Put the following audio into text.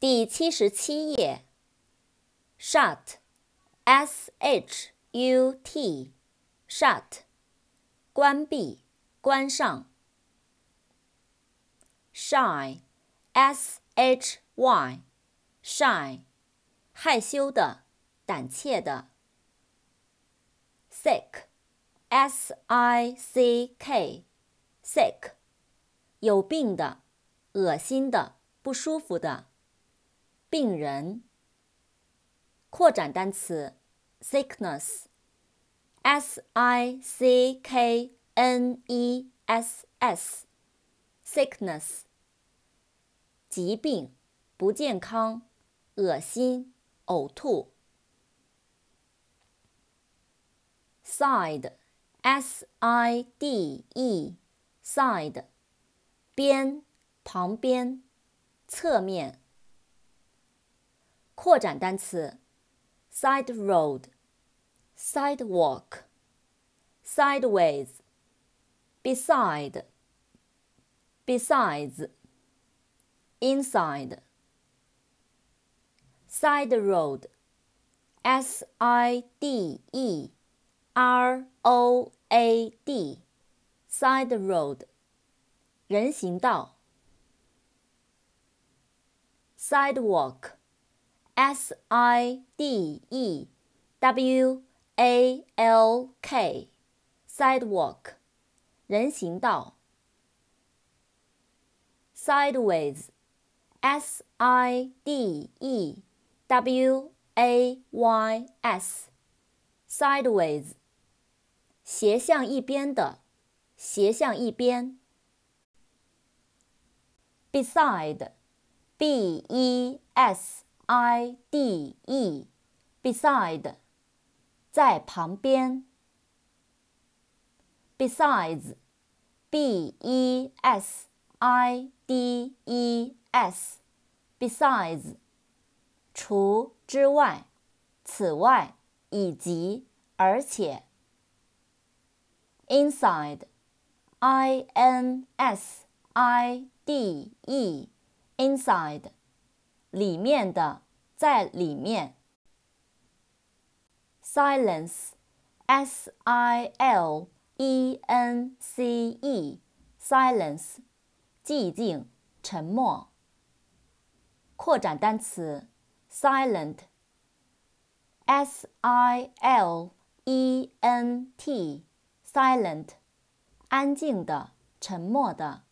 第七十七页。shut，s h u t，shut，关闭，关上。shy，s h y，shy，害羞的，胆怯的。sick，s i c k，sick，有病的，恶心的，不舒服的。病人。扩展单词，sickness，s i c k n e s s，sickness，疾病，不健康，恶心，呕吐。side，s i d e，side，边，旁边，侧面。扩展单词：side road、sidewalk、sideways、beside、besides、inside。side road, s i d e r o a d, side road，人行道。sidewalk。S I D E W A L K，sidewalk，人行道。Sideways，S I D E W A Y S，sideways，斜向一边的，斜向一边。Beside，B E S。 I D E beside 在旁边。Besides B E S I D E S besides 除之外，此外，以及，而且。Inside I N S I D E inside 里面的，在里面。Silence，s i l e n c e，silence，寂静，沉默。扩展单词，silent，s i l e n t，silent，安静的，沉默的。